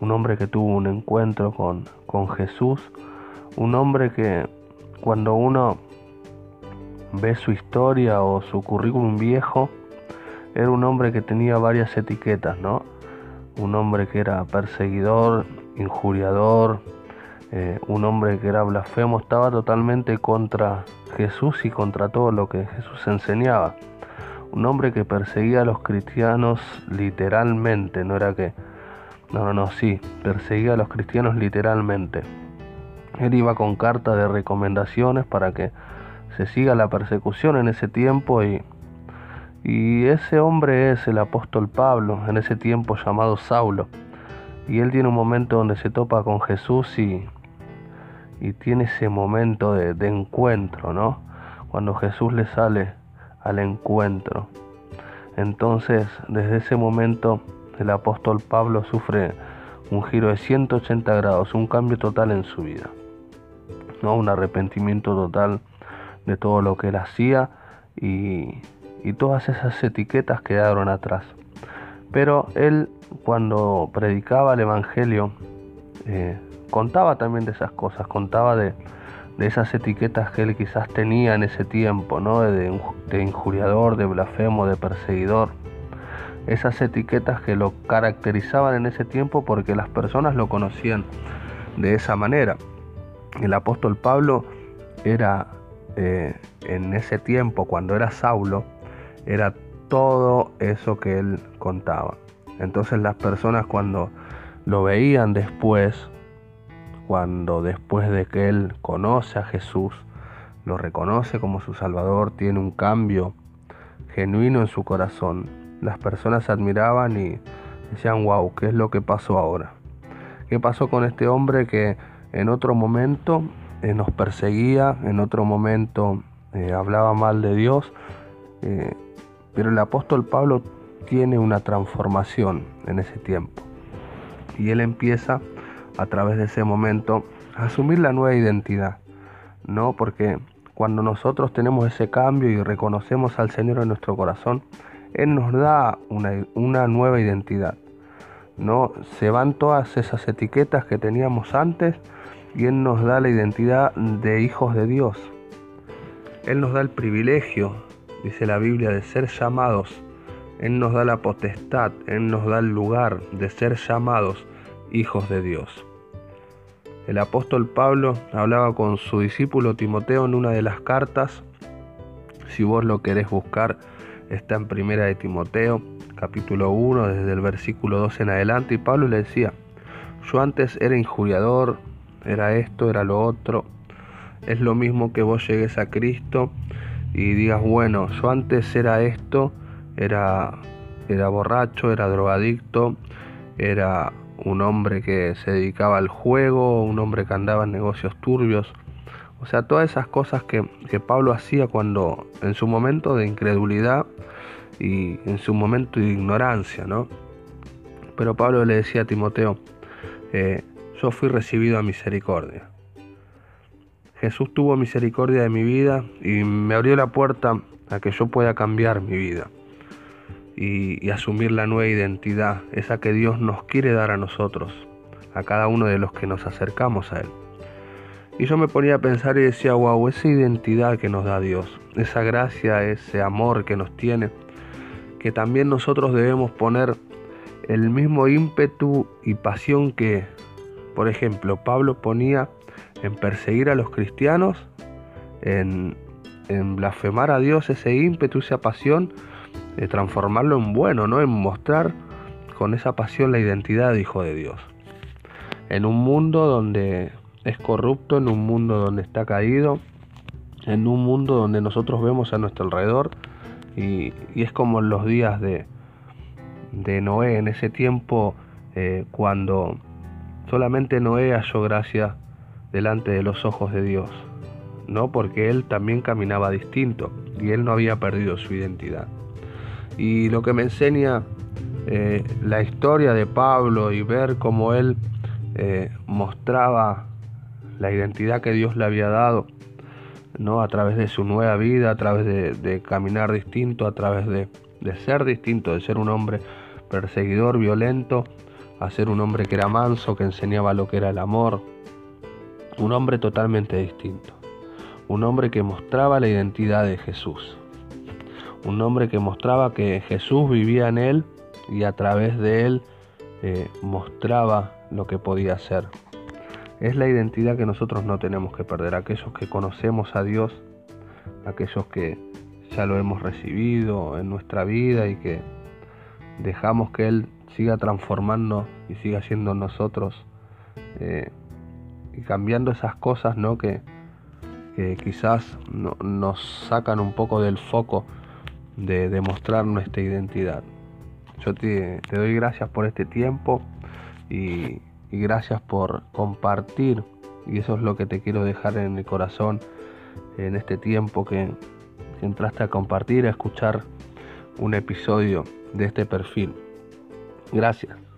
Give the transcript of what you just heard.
un hombre que tuvo un encuentro con, con Jesús, un hombre que cuando uno ve su historia o su currículum viejo, era un hombre que tenía varias etiquetas, ¿no? Un hombre que era perseguidor, injuriador, eh, un hombre que era blasfemo, estaba totalmente contra Jesús y contra todo lo que Jesús enseñaba. Un hombre que perseguía a los cristianos literalmente, no era que... No, no, no, sí, perseguía a los cristianos literalmente. Él iba con carta de recomendaciones para que se siga la persecución en ese tiempo y, y ese hombre es el apóstol Pablo, en ese tiempo llamado Saulo. Y él tiene un momento donde se topa con Jesús y, y tiene ese momento de, de encuentro, ¿no? Cuando Jesús le sale al encuentro. Entonces, desde ese momento, el apóstol Pablo sufre un giro de 180 grados, un cambio total en su vida. ¿no? Un arrepentimiento total de todo lo que él hacía y, todas esas etiquetas quedaron atrás. Pero él cuando predicaba el Evangelio eh, contaba también de esas cosas, contaba de, esas etiquetas que él quizás tenía en ese tiempo, ¿no? de, de injuriador, de blasfemo, de perseguidor. Esas etiquetas que lo caracterizaban en ese tiempo porque las personas lo conocían de esa manera. El apóstol Pablo era eh, en ese tiempo, cuando era Saulo, era todo eso que él contaba. Entonces las personas cuando lo veían después, cuando después de que él conoce a Jesús, lo reconoce como su Salvador, tiene un cambio genuino en su corazón, las personas admiraban y decían, wow, ¿qué es lo que pasó ahora? ¿Qué pasó con este hombre que en otro momento eh, nos perseguía, en otro momento eh, hablaba mal de Dios, eh, pero el apóstol Pablo tiene una transformación en ese tiempo. Y él empieza a través de ese momento a asumir la nueva identidad, ¿no? Porque cuando nosotros tenemos ese cambio y reconocemos al Señor en nuestro corazón, Él nos da una, nueva identidad, ¿no? Se van todas esas etiquetas que teníamos antes y Él nos da la identidad de hijos de Dios. Él nos da el privilegio, dice la Biblia, de ser llamados. Él nos da la potestad, Él nos da el lugar de ser llamados hijos de Dios. El apóstol Pablo hablaba con su discípulo Timoteo en una de las cartas. Si vos lo querés buscar, está en primera de Timoteo, capítulo 1, desde el versículo 2 en adelante. Y Pablo le decía, yo antes era injuriador, era esto, era lo otro. Es lo mismo que vos llegues a Cristo y digas, bueno, yo antes era esto, era, era borracho, era drogadicto, era un hombre que se dedicaba al juego, un hombre que andaba en negocios turbios. O sea, todas esas cosas que, Pablo hacía cuando, en su momento de incredulidad y en su momento de ignorancia, ¿no? Pero Pablo le decía a Timoteo, eh, yo fui recibido a misericordia. Jesús tuvo misericordia de mi vida y me abrió la puerta a que yo pueda cambiar mi vida y, asumir la nueva identidad, esa que Dios nos quiere dar a nosotros, a cada uno de los que nos acercamos a Él. Y yo me ponía a pensar y decía, wow, esa identidad que nos da Dios, esa gracia, ese amor que nos tiene, que también nosotros debemos poner el mismo ímpetu y pasión que por ejemplo, Pablo ponía en perseguir a los cristianos, en, blasfemar a Dios ese ímpetu, esa pasión, de transformarlo en bueno, ¿no? En mostrar con esa pasión la identidad de hijo de Dios. En un mundo donde es corrupto, en un mundo donde está caído, en un mundo donde nosotros vemos a nuestro alrededor y, es como en los días de, de Noé, en ese tiempo eh, cuando Solamente Noé halló gracia delante de los ojos de Dios, no porque él también caminaba distinto y él no había perdido su identidad. Y lo que me enseña eh, la historia de Pablo y ver cómo él eh, mostraba la identidad que Dios le había dado, ¿no? a través de su nueva vida, a través de, caminar distinto, a través de, ser distinto, de ser un hombre perseguidor, violento, a ser un hombre que era manso, que enseñaba lo que era el amor. Un hombre totalmente distinto. Un hombre que mostraba la identidad de Jesús. Un hombre que mostraba que Jesús vivía en él y a través de él eh, mostraba lo que podía ser. Es la identidad que nosotros no tenemos que perder. Aquellos que conocemos a Dios, aquellos que ya lo hemos recibido en nuestra vida y que dejamos que Él siga transformando y siga siendo nosotros eh, y cambiando esas cosas ¿no? que, quizás nos sacan un poco del foco de demostrar nuestra identidad. Yo te, doy gracias por este tiempo y, gracias por compartir y eso es lo que te quiero dejar en el corazón en este tiempo que entraste a compartir, a escuchar un episodio de este perfil. Gracias.